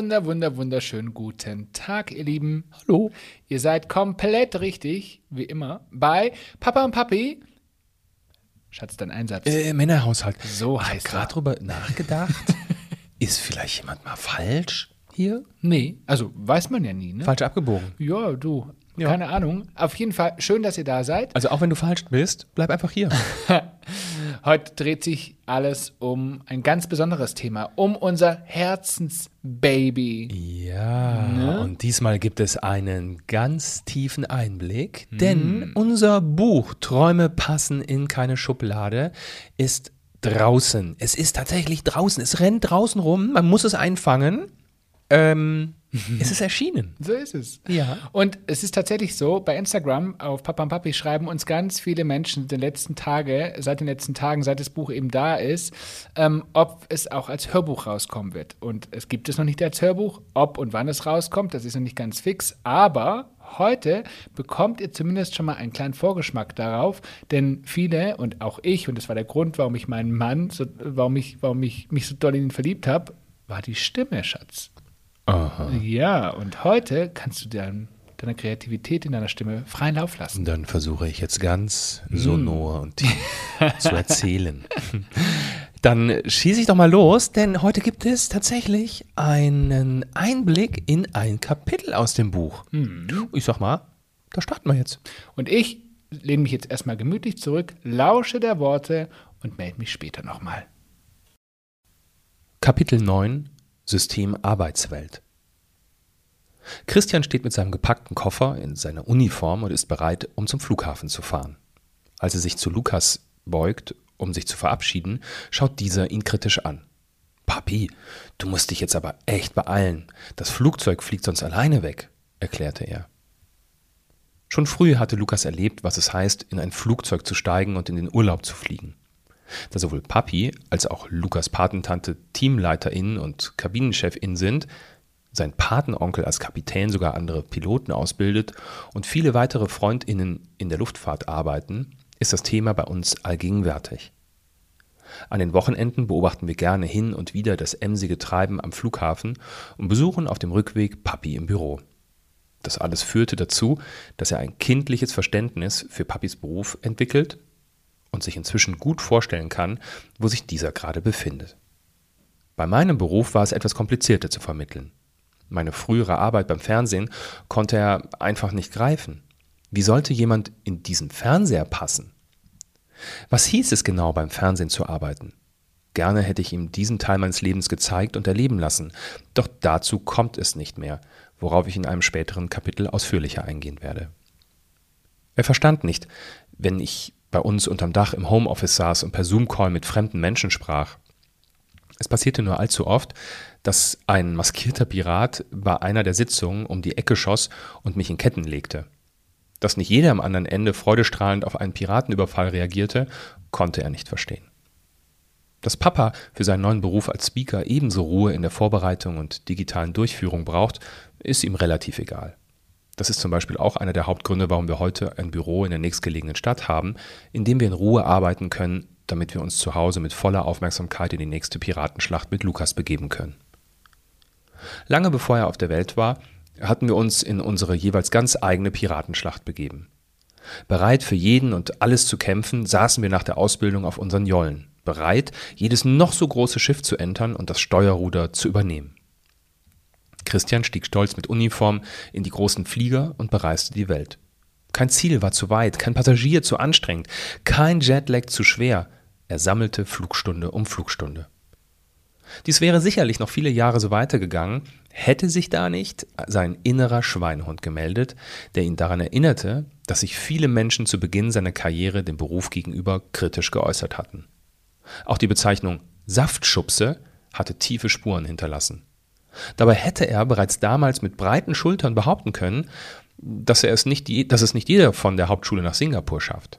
wunder, wunder, wunder, wunderschönen guten Tag, ihr Lieben. Hallo. Ihr seid komplett richtig, wie immer, bei Papa und Papi. Schatz, dein Einsatz. Äh, Männerhaushalt. So ich heißt habe gerade drüber nachgedacht. Ist vielleicht jemand mal falsch hier? nee, also weiß man ja nie, ne? Falsch abgebogen. Ja, du. Ja. Keine Ahnung. Auf jeden Fall schön, dass ihr da seid. Also auch wenn du falsch bist, bleib einfach hier. Heute dreht sich alles um ein ganz besonderes Thema, um unser Herzensbaby. Ja, Ne? und diesmal gibt es einen ganz tiefen Einblick, denn unser Buch Träume passen in keine Schublade ist draußen. Es ist tatsächlich draußen. Es rennt draußen rum. Man muss es einfangen. Ähm, es ist erschienen. So ist es. Ja. Und es ist tatsächlich so, bei Instagram auf Papa und Papi schreiben uns ganz viele Menschen den letzten Tage, seit den letzten Tagen, seit das Buch eben da ist, ähm, ob es auch als Hörbuch rauskommen wird. Und es gibt es noch nicht als Hörbuch. Ob und wann es rauskommt, das ist noch nicht ganz fix. Aber heute bekommt ihr zumindest schon mal einen kleinen Vorgeschmack darauf, denn viele und auch ich, und das war der Grund, warum ich meinen Mann, so, warum, ich, warum ich mich so doll in ihn verliebt habe, war die Stimme, Schatz. Aha. Ja, und heute kannst du dein, deiner Kreativität in deiner Stimme freien Lauf lassen. Und dann versuche ich jetzt ganz sonor und tief zu erzählen. Dann schieße ich doch mal los, denn heute gibt es tatsächlich einen Einblick in ein Kapitel aus dem Buch. Ich sag mal, da starten wir jetzt. Und ich lehne mich jetzt erstmal gemütlich zurück, lausche der Worte und melde mich später nochmal. Kapitel 9 System Arbeitswelt Christian steht mit seinem gepackten Koffer in seiner Uniform und ist bereit, um zum Flughafen zu fahren. Als er sich zu Lukas beugt, um sich zu verabschieden, schaut dieser ihn kritisch an. Papi, du musst dich jetzt aber echt beeilen. Das Flugzeug fliegt sonst alleine weg, erklärte er. Schon früh hatte Lukas erlebt, was es heißt, in ein Flugzeug zu steigen und in den Urlaub zu fliegen. Da sowohl Papi als auch Lukas Patentante Teamleiterin und Kabinenchefin sind, sein Patenonkel als Kapitän sogar andere Piloten ausbildet und viele weitere Freundinnen in der Luftfahrt arbeiten, ist das Thema bei uns allgegenwärtig. An den Wochenenden beobachten wir gerne hin und wieder das emsige Treiben am Flughafen und besuchen auf dem Rückweg Papi im Büro. Das alles führte dazu, dass er ein kindliches Verständnis für Papis Beruf entwickelt und sich inzwischen gut vorstellen kann, wo sich dieser gerade befindet. Bei meinem Beruf war es etwas komplizierter zu vermitteln. Meine frühere Arbeit beim Fernsehen konnte er einfach nicht greifen. Wie sollte jemand in diesen Fernseher passen? Was hieß es genau, beim Fernsehen zu arbeiten? Gerne hätte ich ihm diesen Teil meines Lebens gezeigt und erleben lassen, doch dazu kommt es nicht mehr, worauf ich in einem späteren Kapitel ausführlicher eingehen werde. Er verstand nicht, wenn ich bei uns unterm Dach im Homeoffice saß und per Zoom-Call mit fremden Menschen sprach. Es passierte nur allzu oft, dass ein maskierter Pirat bei einer der Sitzungen um die Ecke schoss und mich in Ketten legte. Dass nicht jeder am anderen Ende freudestrahlend auf einen Piratenüberfall reagierte, konnte er nicht verstehen. Dass Papa für seinen neuen Beruf als Speaker ebenso Ruhe in der Vorbereitung und digitalen Durchführung braucht, ist ihm relativ egal. Das ist zum Beispiel auch einer der Hauptgründe, warum wir heute ein Büro in der nächstgelegenen Stadt haben, in dem wir in Ruhe arbeiten können, damit wir uns zu Hause mit voller Aufmerksamkeit in die nächste Piratenschlacht mit Lukas begeben können. Lange bevor er auf der Welt war, hatten wir uns in unsere jeweils ganz eigene Piratenschlacht begeben. Bereit für jeden und alles zu kämpfen, saßen wir nach der Ausbildung auf unseren Jollen, bereit, jedes noch so große Schiff zu entern und das Steuerruder zu übernehmen. Christian stieg stolz mit Uniform in die großen Flieger und bereiste die Welt. Kein Ziel war zu weit, kein Passagier zu anstrengend, kein Jetlag zu schwer. Er sammelte Flugstunde um Flugstunde. Dies wäre sicherlich noch viele Jahre so weitergegangen, hätte sich da nicht sein innerer Schweinehund gemeldet, der ihn daran erinnerte, dass sich viele Menschen zu Beginn seiner Karriere dem Beruf gegenüber kritisch geäußert hatten. Auch die Bezeichnung Saftschubse hatte tiefe Spuren hinterlassen. Dabei hätte er bereits damals mit breiten Schultern behaupten können, dass, er es nicht, dass es nicht jeder von der Hauptschule nach Singapur schafft.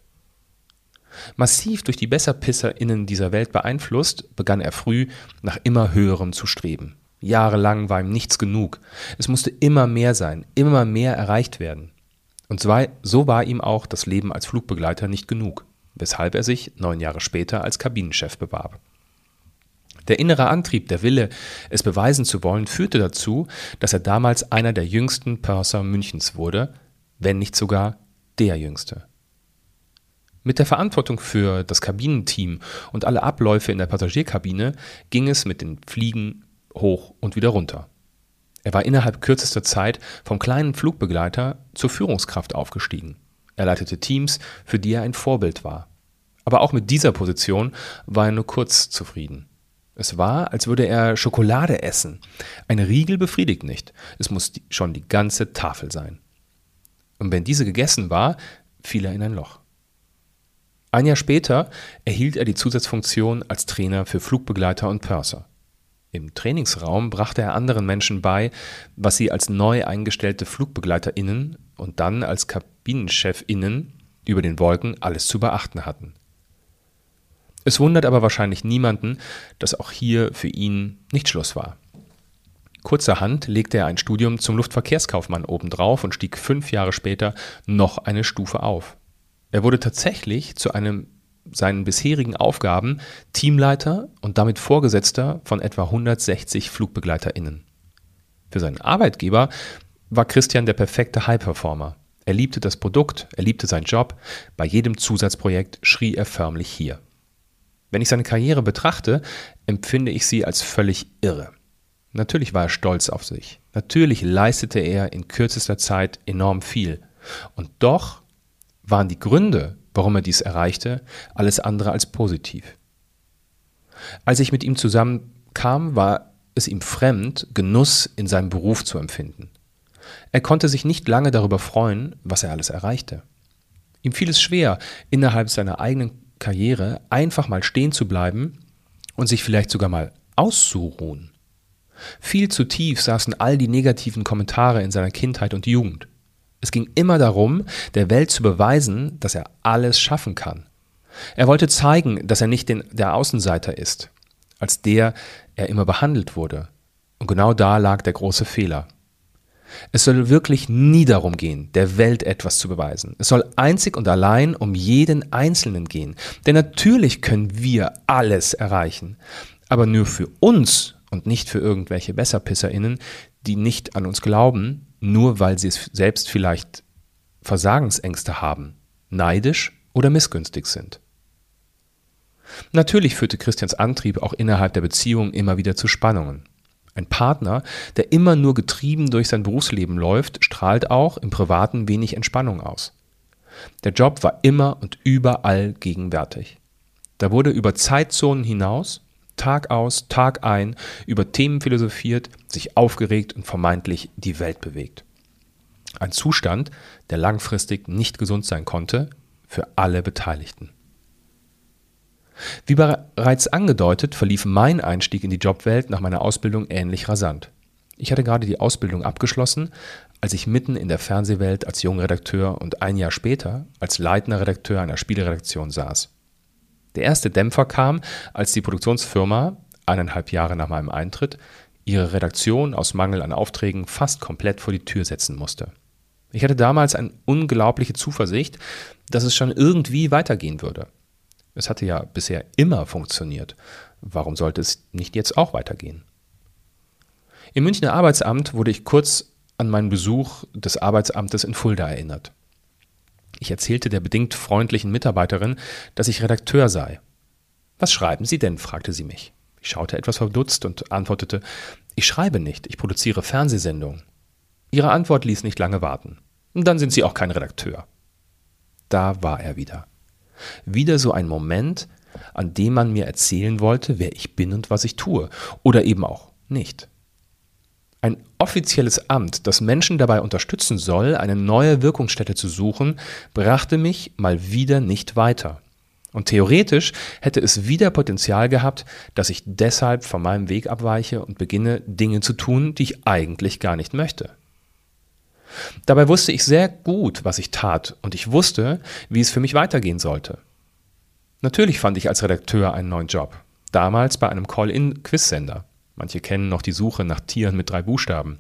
Massiv durch die BesserpisserInnen dieser Welt beeinflusst, begann er früh nach immer höherem zu streben. Jahrelang war ihm nichts genug. Es musste immer mehr sein, immer mehr erreicht werden. Und so war ihm auch das Leben als Flugbegleiter nicht genug, weshalb er sich neun Jahre später als Kabinenchef bewarb. Der innere Antrieb, der Wille, es beweisen zu wollen, führte dazu, dass er damals einer der jüngsten Purser Münchens wurde, wenn nicht sogar der jüngste. Mit der Verantwortung für das Kabinenteam und alle Abläufe in der Passagierkabine ging es mit den Fliegen hoch und wieder runter. Er war innerhalb kürzester Zeit vom kleinen Flugbegleiter zur Führungskraft aufgestiegen. Er leitete Teams, für die er ein Vorbild war. Aber auch mit dieser Position war er nur kurz zufrieden. Es war, als würde er Schokolade essen. Ein Riegel befriedigt nicht. Es muss schon die ganze Tafel sein. Und wenn diese gegessen war, fiel er in ein Loch. Ein Jahr später erhielt er die Zusatzfunktion als Trainer für Flugbegleiter und Purser. Im Trainingsraum brachte er anderen Menschen bei, was sie als neu eingestellte FlugbegleiterInnen und dann als KabinenchefInnen über den Wolken alles zu beachten hatten. Es wundert aber wahrscheinlich niemanden, dass auch hier für ihn nicht Schluss war. Kurzerhand legte er ein Studium zum Luftverkehrskaufmann obendrauf und stieg fünf Jahre später noch eine Stufe auf. Er wurde tatsächlich zu einem seinen bisherigen Aufgaben Teamleiter und damit Vorgesetzter von etwa 160 FlugbegleiterInnen. Für seinen Arbeitgeber war Christian der perfekte High-Performer. Er liebte das Produkt, er liebte seinen Job. Bei jedem Zusatzprojekt schrie er förmlich hier. Wenn ich seine Karriere betrachte, empfinde ich sie als völlig irre. Natürlich war er stolz auf sich. Natürlich leistete er in kürzester Zeit enorm viel. Und doch waren die Gründe, warum er dies erreichte, alles andere als positiv. Als ich mit ihm zusammenkam, war es ihm fremd, Genuss in seinem Beruf zu empfinden. Er konnte sich nicht lange darüber freuen, was er alles erreichte. Ihm fiel es schwer, innerhalb seiner eigenen Karriere einfach mal stehen zu bleiben und sich vielleicht sogar mal auszuruhen. Viel zu tief saßen all die negativen Kommentare in seiner Kindheit und Jugend. Es ging immer darum, der Welt zu beweisen, dass er alles schaffen kann. Er wollte zeigen, dass er nicht den, der Außenseiter ist, als der er immer behandelt wurde. Und genau da lag der große Fehler. Es soll wirklich nie darum gehen, der Welt etwas zu beweisen. Es soll einzig und allein um jeden Einzelnen gehen. Denn natürlich können wir alles erreichen. Aber nur für uns und nicht für irgendwelche BesserpisserInnen, die nicht an uns glauben, nur weil sie es selbst vielleicht Versagensängste haben, neidisch oder missgünstig sind. Natürlich führte Christians Antrieb auch innerhalb der Beziehung immer wieder zu Spannungen. Ein Partner, der immer nur getrieben durch sein Berufsleben läuft, strahlt auch im Privaten wenig Entspannung aus. Der Job war immer und überall gegenwärtig. Da wurde über Zeitzonen hinaus, Tag aus, Tag ein, über Themen philosophiert, sich aufgeregt und vermeintlich die Welt bewegt. Ein Zustand, der langfristig nicht gesund sein konnte für alle Beteiligten. Wie bereits angedeutet, verlief mein Einstieg in die Jobwelt nach meiner Ausbildung ähnlich rasant. Ich hatte gerade die Ausbildung abgeschlossen, als ich mitten in der Fernsehwelt als junger Redakteur und ein Jahr später als leitender Redakteur einer Spieleredaktion saß. Der erste Dämpfer kam, als die Produktionsfirma, eineinhalb Jahre nach meinem Eintritt, ihre Redaktion aus Mangel an Aufträgen fast komplett vor die Tür setzen musste. Ich hatte damals eine unglaubliche Zuversicht, dass es schon irgendwie weitergehen würde. Es hatte ja bisher immer funktioniert. Warum sollte es nicht jetzt auch weitergehen? Im Münchner Arbeitsamt wurde ich kurz an meinen Besuch des Arbeitsamtes in Fulda erinnert. Ich erzählte der bedingt freundlichen Mitarbeiterin, dass ich Redakteur sei. Was schreiben Sie denn? fragte sie mich. Ich schaute etwas verdutzt und antwortete, ich schreibe nicht, ich produziere Fernsehsendungen. Ihre Antwort ließ nicht lange warten. Dann sind Sie auch kein Redakteur. Da war er wieder. Wieder so ein Moment, an dem man mir erzählen wollte, wer ich bin und was ich tue. Oder eben auch nicht. Ein offizielles Amt, das Menschen dabei unterstützen soll, eine neue Wirkungsstätte zu suchen, brachte mich mal wieder nicht weiter. Und theoretisch hätte es wieder Potenzial gehabt, dass ich deshalb von meinem Weg abweiche und beginne, Dinge zu tun, die ich eigentlich gar nicht möchte. Dabei wusste ich sehr gut, was ich tat, und ich wusste, wie es für mich weitergehen sollte. Natürlich fand ich als Redakteur einen neuen Job. Damals bei einem Call-in-Quiz-Sender. Manche kennen noch die Suche nach Tieren mit drei Buchstaben.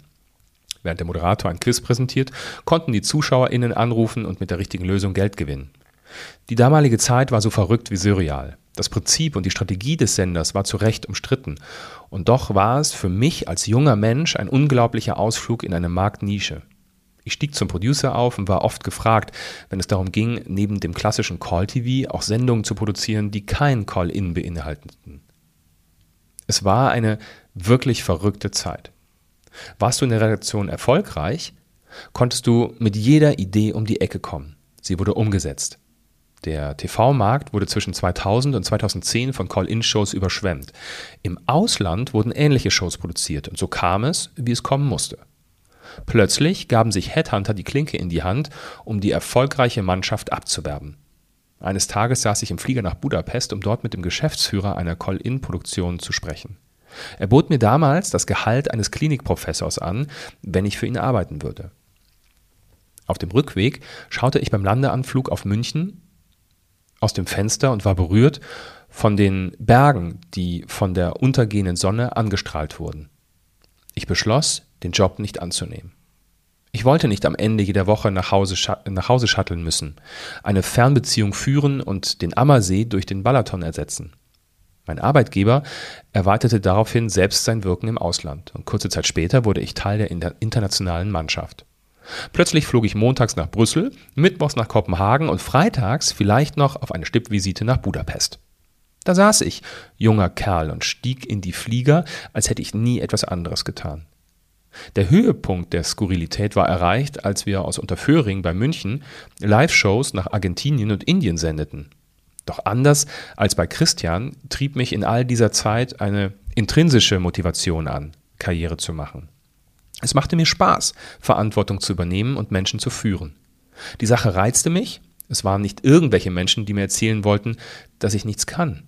Während der Moderator ein Quiz präsentiert, konnten die ZuschauerInnen anrufen und mit der richtigen Lösung Geld gewinnen. Die damalige Zeit war so verrückt wie surreal. Das Prinzip und die Strategie des Senders war zu Recht umstritten. Und doch war es für mich als junger Mensch ein unglaublicher Ausflug in eine Marktnische. Ich stieg zum Producer auf und war oft gefragt, wenn es darum ging, neben dem klassischen Call-TV auch Sendungen zu produzieren, die kein Call-In beinhalteten. Es war eine wirklich verrückte Zeit. Warst du in der Redaktion erfolgreich, konntest du mit jeder Idee um die Ecke kommen. Sie wurde umgesetzt. Der TV-Markt wurde zwischen 2000 und 2010 von Call-In-Shows überschwemmt. Im Ausland wurden ähnliche Shows produziert und so kam es, wie es kommen musste. Plötzlich gaben sich Headhunter die Klinke in die Hand, um die erfolgreiche Mannschaft abzuwerben. Eines Tages saß ich im Flieger nach Budapest, um dort mit dem Geschäftsführer einer Call-In-Produktion zu sprechen. Er bot mir damals das Gehalt eines Klinikprofessors an, wenn ich für ihn arbeiten würde. Auf dem Rückweg schaute ich beim Landeanflug auf München aus dem Fenster und war berührt von den Bergen, die von der untergehenden Sonne angestrahlt wurden. Ich beschloss, den Job nicht anzunehmen. Ich wollte nicht am Ende jeder Woche nach Hause, nach Hause shutteln müssen, eine Fernbeziehung führen und den Ammersee durch den Balaton ersetzen. Mein Arbeitgeber erweiterte daraufhin selbst sein Wirken im Ausland und kurze Zeit später wurde ich Teil der internationalen Mannschaft. Plötzlich flog ich montags nach Brüssel, mittwochs nach Kopenhagen und freitags vielleicht noch auf eine Stippvisite nach Budapest. Da saß ich, junger Kerl, und stieg in die Flieger, als hätte ich nie etwas anderes getan. Der Höhepunkt der Skurrilität war erreicht, als wir aus Unterföhring bei München Live-Shows nach Argentinien und Indien sendeten. Doch anders als bei Christian trieb mich in all dieser Zeit eine intrinsische Motivation an, Karriere zu machen. Es machte mir Spaß, Verantwortung zu übernehmen und Menschen zu führen. Die Sache reizte mich. Es waren nicht irgendwelche Menschen, die mir erzählen wollten, dass ich nichts kann.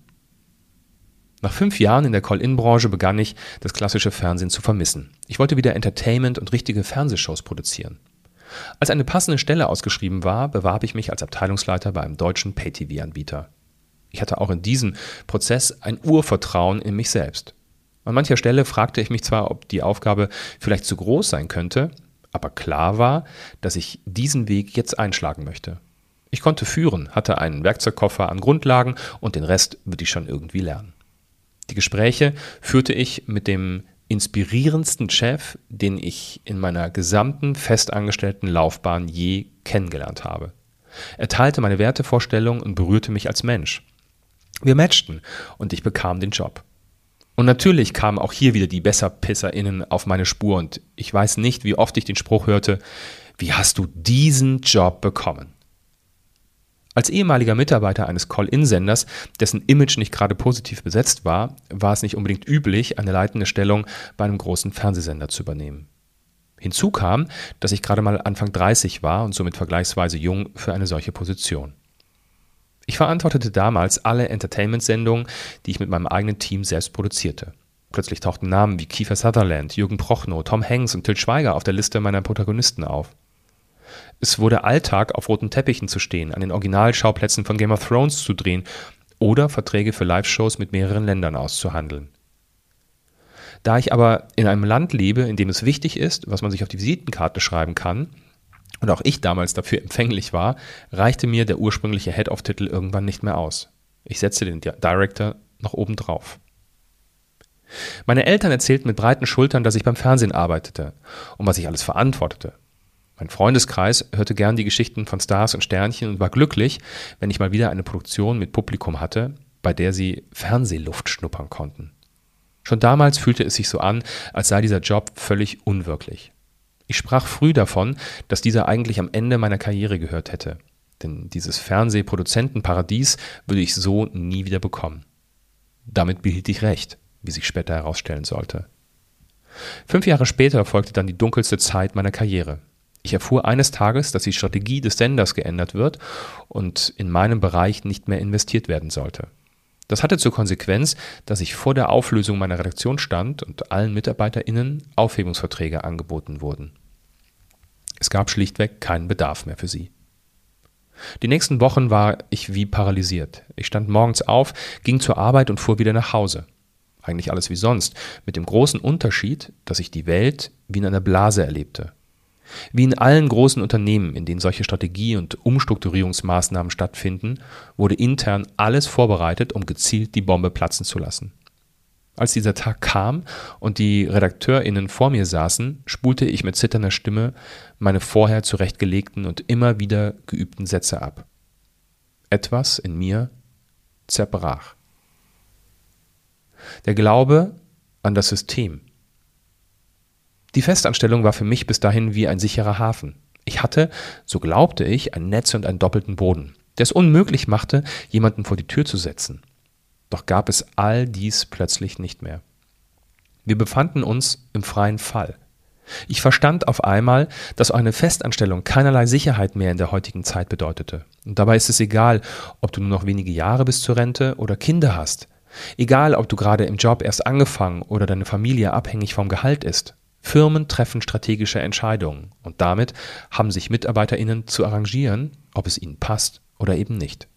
Nach fünf Jahren in der Call-In-Branche begann ich, das klassische Fernsehen zu vermissen. Ich wollte wieder Entertainment und richtige Fernsehshows produzieren. Als eine passende Stelle ausgeschrieben war, bewarb ich mich als Abteilungsleiter bei einem deutschen Pay-TV-Anbieter. Ich hatte auch in diesem Prozess ein Urvertrauen in mich selbst. An mancher Stelle fragte ich mich zwar, ob die Aufgabe vielleicht zu groß sein könnte, aber klar war, dass ich diesen Weg jetzt einschlagen möchte. Ich konnte führen, hatte einen Werkzeugkoffer an Grundlagen und den Rest würde ich schon irgendwie lernen. Die Gespräche führte ich mit dem inspirierendsten Chef, den ich in meiner gesamten festangestellten Laufbahn je kennengelernt habe. Er teilte meine Wertevorstellungen und berührte mich als Mensch. Wir matchten und ich bekam den Job. Und natürlich kamen auch hier wieder die BesserpisserInnen auf meine Spur und ich weiß nicht, wie oft ich den Spruch hörte, wie hast du diesen Job bekommen? Als ehemaliger Mitarbeiter eines Call-In-Senders, dessen Image nicht gerade positiv besetzt war, war es nicht unbedingt üblich, eine leitende Stellung bei einem großen Fernsehsender zu übernehmen. Hinzu kam, dass ich gerade mal Anfang 30 war und somit vergleichsweise jung für eine solche Position. Ich verantwortete damals alle Entertainment-Sendungen, die ich mit meinem eigenen Team selbst produzierte. Plötzlich tauchten Namen wie Kiefer Sutherland, Jürgen Prochnow, Tom Hanks und Till Schweiger auf der Liste meiner Protagonisten auf. Es wurde Alltag, auf roten Teppichen zu stehen, an den Originalschauplätzen von Game of Thrones zu drehen oder Verträge für Live-Shows mit mehreren Ländern auszuhandeln. Da ich aber in einem Land lebe, in dem es wichtig ist, was man sich auf die Visitenkarte schreiben kann, und auch ich damals dafür empfänglich war, reichte mir der ursprüngliche Head-Off-Titel irgendwann nicht mehr aus. Ich setzte den Director noch oben drauf. Meine Eltern erzählten mit breiten Schultern, dass ich beim Fernsehen arbeitete und was ich alles verantwortete. Mein Freundeskreis hörte gern die Geschichten von Stars und Sternchen und war glücklich, wenn ich mal wieder eine Produktion mit Publikum hatte, bei der sie Fernsehluft schnuppern konnten. Schon damals fühlte es sich so an, als sei dieser Job völlig unwirklich. Ich sprach früh davon, dass dieser eigentlich am Ende meiner Karriere gehört hätte. Denn dieses Fernsehproduzentenparadies würde ich so nie wieder bekommen. Damit behielt ich recht, wie sich später herausstellen sollte. Fünf Jahre später folgte dann die dunkelste Zeit meiner Karriere. Ich erfuhr eines Tages, dass die Strategie des Senders geändert wird und in meinem Bereich nicht mehr investiert werden sollte. Das hatte zur Konsequenz, dass ich vor der Auflösung meiner Redaktion stand und allen MitarbeiterInnen Aufhebungsverträge angeboten wurden. Es gab schlichtweg keinen Bedarf mehr für sie. Die nächsten Wochen war ich wie paralysiert. Ich stand morgens auf, ging zur Arbeit und fuhr wieder nach Hause. Eigentlich alles wie sonst, mit dem großen Unterschied, dass ich die Welt wie in einer Blase erlebte. Wie in allen großen Unternehmen, in denen solche Strategie- und Umstrukturierungsmaßnahmen stattfinden, wurde intern alles vorbereitet, um gezielt die Bombe platzen zu lassen. Als dieser Tag kam und die RedakteurInnen vor mir saßen, spulte ich mit zitternder Stimme meine vorher zurechtgelegten und immer wieder geübten Sätze ab. Etwas in mir zerbrach. Der Glaube an das System. Die Festanstellung war für mich bis dahin wie ein sicherer Hafen. Ich hatte, so glaubte ich, ein Netz und einen doppelten Boden, der es unmöglich machte, jemanden vor die Tür zu setzen. Doch gab es all dies plötzlich nicht mehr. Wir befanden uns im freien Fall. Ich verstand auf einmal, dass eine Festanstellung keinerlei Sicherheit mehr in der heutigen Zeit bedeutete. Und dabei ist es egal, ob du nur noch wenige Jahre bis zur Rente oder Kinder hast. Egal, ob du gerade im Job erst angefangen oder deine Familie abhängig vom Gehalt ist. Firmen treffen strategische Entscheidungen und damit haben sich MitarbeiterInnen zu arrangieren, ob es ihnen passt oder eben nicht.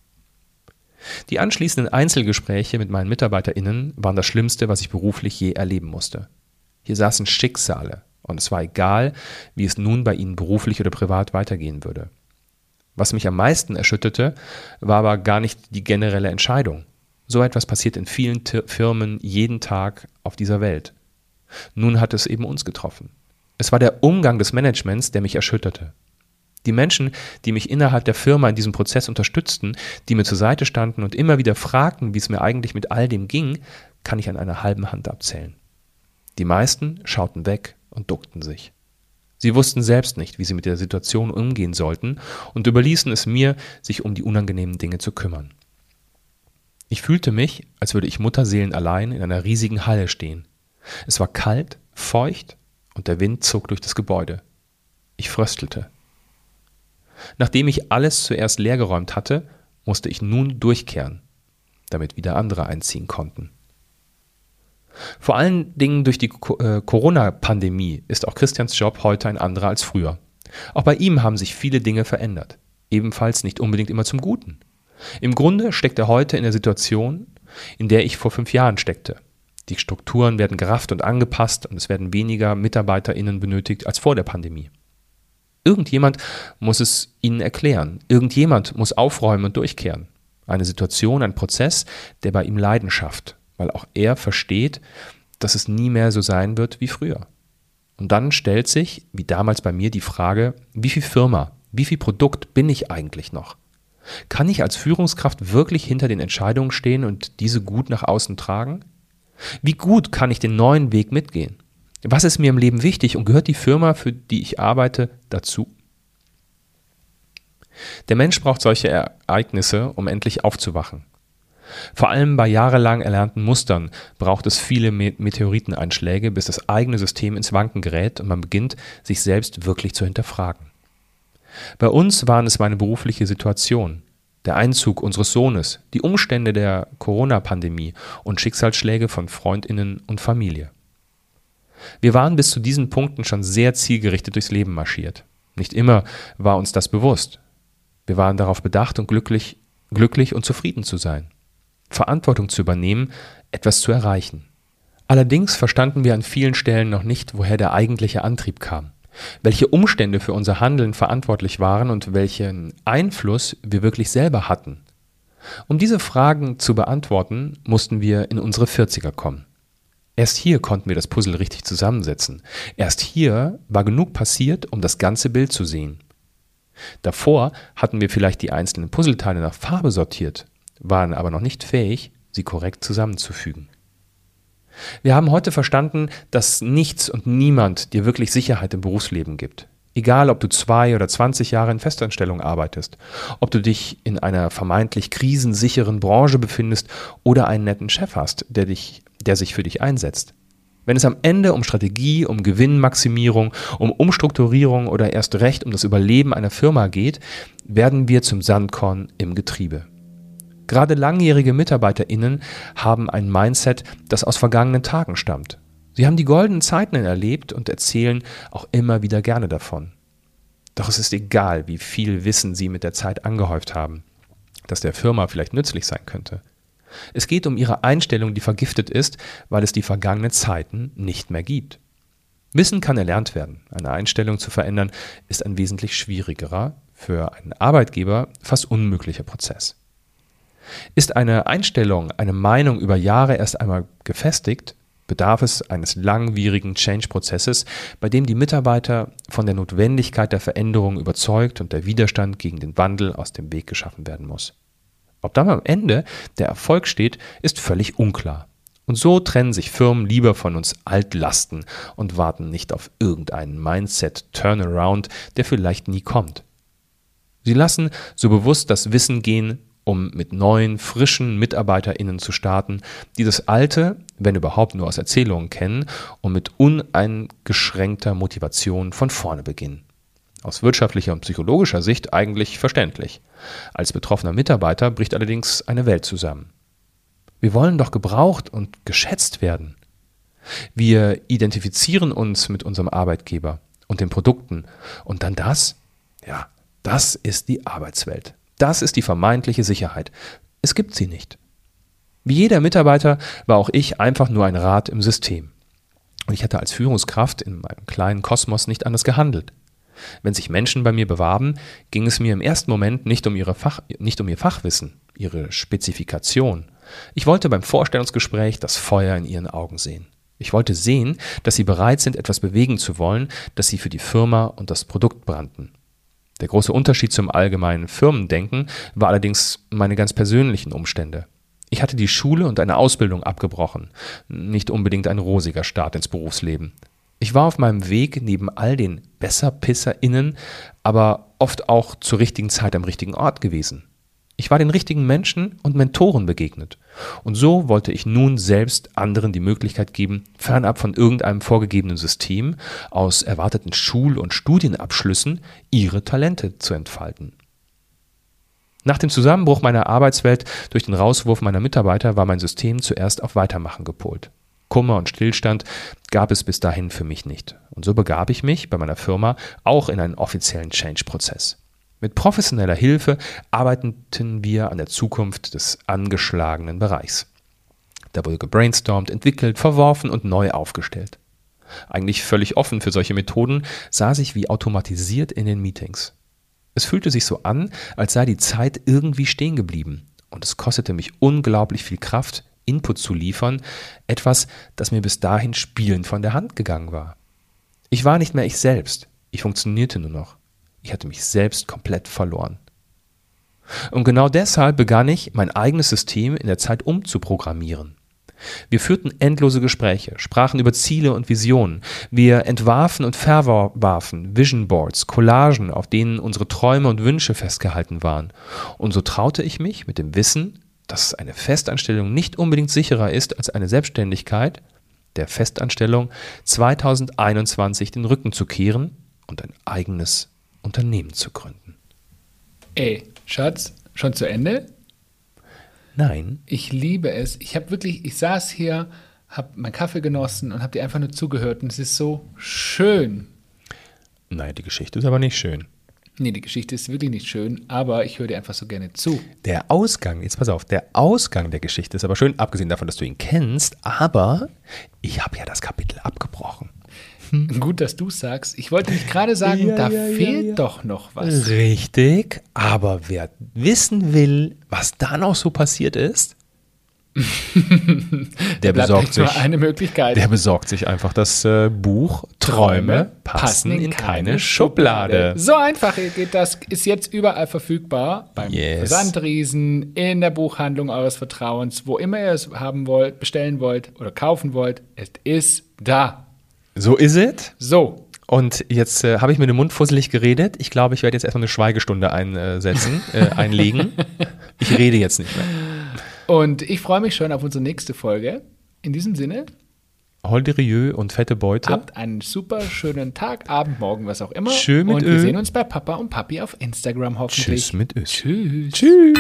Die anschließenden Einzelgespräche mit meinen MitarbeiterInnen waren das Schlimmste, was ich beruflich je erleben musste. Hier saßen Schicksale und es war egal, wie es nun bei ihnen beruflich oder privat weitergehen würde. Was mich am meisten erschütterte, war aber gar nicht die generelle Entscheidung. So etwas passiert in vielen Firmen jeden Tag auf dieser Welt. Nun hat es eben uns getroffen. Es war der Umgang des Managements, der mich erschütterte. Die Menschen, die mich innerhalb der Firma in diesem Prozess unterstützten, die mir zur Seite standen und immer wieder fragten, wie es mir eigentlich mit all dem ging, kann ich an einer halben Hand abzählen. Die meisten schauten weg und duckten sich. Sie wussten selbst nicht, wie sie mit der Situation umgehen sollten und überließen es mir, sich um die unangenehmen Dinge zu kümmern. Ich fühlte mich, als würde ich Mutterseelen allein in einer riesigen Halle stehen. Es war kalt, feucht und der Wind zog durch das Gebäude. Ich fröstelte. Nachdem ich alles zuerst leergeräumt hatte, musste ich nun durchkehren, damit wieder andere einziehen konnten. Vor allen Dingen durch die äh, Corona-Pandemie ist auch Christians Job heute ein anderer als früher. Auch bei ihm haben sich viele Dinge verändert, ebenfalls nicht unbedingt immer zum Guten. Im Grunde steckt er heute in der Situation, in der ich vor fünf Jahren steckte. Die Strukturen werden gerafft und angepasst und es werden weniger MitarbeiterInnen benötigt als vor der Pandemie. Irgendjemand muss es ihnen erklären. Irgendjemand muss aufräumen und durchkehren. Eine Situation, ein Prozess, der bei ihm Leiden schafft, weil auch er versteht, dass es nie mehr so sein wird wie früher. Und dann stellt sich, wie damals bei mir, die Frage, wie viel Firma, wie viel Produkt bin ich eigentlich noch? Kann ich als Führungskraft wirklich hinter den Entscheidungen stehen und diese gut nach außen tragen? Wie gut kann ich den neuen Weg mitgehen? Was ist mir im Leben wichtig und gehört die Firma, für die ich arbeite, dazu? Der Mensch braucht solche Ereignisse, um endlich aufzuwachen. Vor allem bei jahrelang erlernten Mustern braucht es viele Meteoriteneinschläge, bis das eigene System ins Wanken gerät und man beginnt, sich selbst wirklich zu hinterfragen. Bei uns waren es meine berufliche Situation, der Einzug unseres Sohnes, die Umstände der Corona-Pandemie und Schicksalsschläge von Freundinnen und Familie. Wir waren bis zu diesen Punkten schon sehr zielgerichtet durchs Leben marschiert. Nicht immer war uns das bewusst. Wir waren darauf bedacht und glücklich, glücklich und zufrieden zu sein, Verantwortung zu übernehmen, etwas zu erreichen. Allerdings verstanden wir an vielen Stellen noch nicht, woher der eigentliche Antrieb kam, welche Umstände für unser Handeln verantwortlich waren und welchen Einfluss wir wirklich selber hatten. Um diese Fragen zu beantworten, mussten wir in unsere 40er kommen. Erst hier konnten wir das Puzzle richtig zusammensetzen. Erst hier war genug passiert, um das ganze Bild zu sehen. Davor hatten wir vielleicht die einzelnen Puzzleteile nach Farbe sortiert, waren aber noch nicht fähig, sie korrekt zusammenzufügen. Wir haben heute verstanden, dass nichts und niemand dir wirklich Sicherheit im Berufsleben gibt. Egal, ob du zwei oder zwanzig Jahre in Festanstellung arbeitest, ob du dich in einer vermeintlich krisensicheren Branche befindest oder einen netten Chef hast, der dich der sich für dich einsetzt. Wenn es am Ende um Strategie, um Gewinnmaximierung, um Umstrukturierung oder erst recht um das Überleben einer Firma geht, werden wir zum Sandkorn im Getriebe. Gerade langjährige MitarbeiterInnen haben ein Mindset, das aus vergangenen Tagen stammt. Sie haben die goldenen Zeiten erlebt und erzählen auch immer wieder gerne davon. Doch es ist egal, wie viel Wissen sie mit der Zeit angehäuft haben, das der Firma vielleicht nützlich sein könnte. Es geht um ihre Einstellung, die vergiftet ist, weil es die vergangenen Zeiten nicht mehr gibt. Wissen kann erlernt werden. Eine Einstellung zu verändern ist ein wesentlich schwierigerer, für einen Arbeitgeber fast unmöglicher Prozess. Ist eine Einstellung, eine Meinung über Jahre erst einmal gefestigt, bedarf es eines langwierigen Change-Prozesses, bei dem die Mitarbeiter von der Notwendigkeit der Veränderung überzeugt und der Widerstand gegen den Wandel aus dem Weg geschaffen werden muss. Ob dann am Ende der Erfolg steht, ist völlig unklar. Und so trennen sich Firmen lieber von uns Altlasten und warten nicht auf irgendeinen Mindset-Turnaround, der vielleicht nie kommt. Sie lassen so bewusst das Wissen gehen, um mit neuen, frischen MitarbeiterInnen zu starten, die das Alte, wenn überhaupt nur aus Erzählungen kennen und mit uneingeschränkter Motivation von vorne beginnen. Aus wirtschaftlicher und psychologischer Sicht eigentlich verständlich. Als betroffener Mitarbeiter bricht allerdings eine Welt zusammen. Wir wollen doch gebraucht und geschätzt werden. Wir identifizieren uns mit unserem Arbeitgeber und den Produkten. Und dann das? Ja, das ist die Arbeitswelt. Das ist die vermeintliche Sicherheit. Es gibt sie nicht. Wie jeder Mitarbeiter war auch ich einfach nur ein Rad im System. Und ich hatte als Führungskraft in meinem kleinen Kosmos nicht anders gehandelt. Wenn sich Menschen bei mir bewarben, ging es mir im ersten Moment nicht um, ihre Fach, nicht um ihr Fachwissen, ihre Spezifikation. Ich wollte beim Vorstellungsgespräch das Feuer in ihren Augen sehen. Ich wollte sehen, dass sie bereit sind, etwas bewegen zu wollen, das sie für die Firma und das Produkt brannten. Der große Unterschied zum allgemeinen Firmendenken war allerdings meine ganz persönlichen Umstände. Ich hatte die Schule und eine Ausbildung abgebrochen, nicht unbedingt ein rosiger Start ins Berufsleben. Ich war auf meinem Weg neben all den BesserpisserInnen, aber oft auch zur richtigen Zeit am richtigen Ort gewesen. Ich war den richtigen Menschen und Mentoren begegnet. Und so wollte ich nun selbst anderen die Möglichkeit geben, fernab von irgendeinem vorgegebenen System aus erwarteten Schul- und Studienabschlüssen ihre Talente zu entfalten. Nach dem Zusammenbruch meiner Arbeitswelt durch den Rauswurf meiner Mitarbeiter war mein System zuerst auf Weitermachen gepolt. Kummer und Stillstand gab es bis dahin für mich nicht. Und so begab ich mich bei meiner Firma auch in einen offiziellen Change-Prozess. Mit professioneller Hilfe arbeiteten wir an der Zukunft des angeschlagenen Bereichs. Da wurde gebrainstormt, entwickelt, verworfen und neu aufgestellt. Eigentlich völlig offen für solche Methoden saß ich wie automatisiert in den Meetings. Es fühlte sich so an, als sei die Zeit irgendwie stehen geblieben, und es kostete mich unglaublich viel Kraft, Input zu liefern, etwas, das mir bis dahin spielend von der Hand gegangen war. Ich war nicht mehr ich selbst, ich funktionierte nur noch. Ich hatte mich selbst komplett verloren. Und genau deshalb begann ich, mein eigenes System in der Zeit umzuprogrammieren. Wir führten endlose Gespräche, sprachen über Ziele und Visionen. Wir entwarfen und verwarfen Vision Boards, Collagen, auf denen unsere Träume und Wünsche festgehalten waren. Und so traute ich mich mit dem Wissen, dass eine Festanstellung nicht unbedingt sicherer ist als eine Selbstständigkeit, der Festanstellung 2021 den Rücken zu kehren und ein eigenes Unternehmen zu gründen. Ey, Schatz, schon zu Ende? Nein. Ich liebe es. Ich habe wirklich, ich saß hier, habe meinen Kaffee genossen und habe dir einfach nur zugehört und es ist so schön. Nein, die Geschichte ist aber nicht schön. Nee, die Geschichte ist wirklich nicht schön, aber ich höre dir einfach so gerne zu. Der Ausgang, jetzt pass auf, der Ausgang der Geschichte ist aber schön, abgesehen davon, dass du ihn kennst, aber ich habe ja das Kapitel abgebrochen. Gut, dass du sagst. Ich wollte nicht gerade sagen, Ja, da ja, fehlt ja. doch noch was. Richtig, aber wer wissen will, was da noch so passiert ist, der besorgt sich, eine Möglichkeit. der besorgt sich einfach das äh, Buch Träume passen in keine Schublade. So einfach geht das, ist jetzt überall verfügbar. Beim Yes. Versandriesen, in der Buchhandlung eures Vertrauens, wo immer ihr es haben wollt, bestellen wollt oder kaufen wollt. Es ist da. So ist es. So, Und jetzt äh, habe ich mir den Mund fusselig geredet. Ich glaube, ich werde jetzt erstmal eine Schweigestunde einsetzen, äh, einlegen. Ich rede jetzt nicht mehr. und ich freue mich schon auf unsere nächste Folge. In diesem Sinne, Holderieux und fette Beute. habt einen super schönen Tag, Abend, Morgen, was auch immer. Tschö mit und wir Ö. sehen uns bei Papa und Papi auf Instagram hoffentlich. Tschüss mit Ös. Tschüss. Tschüss.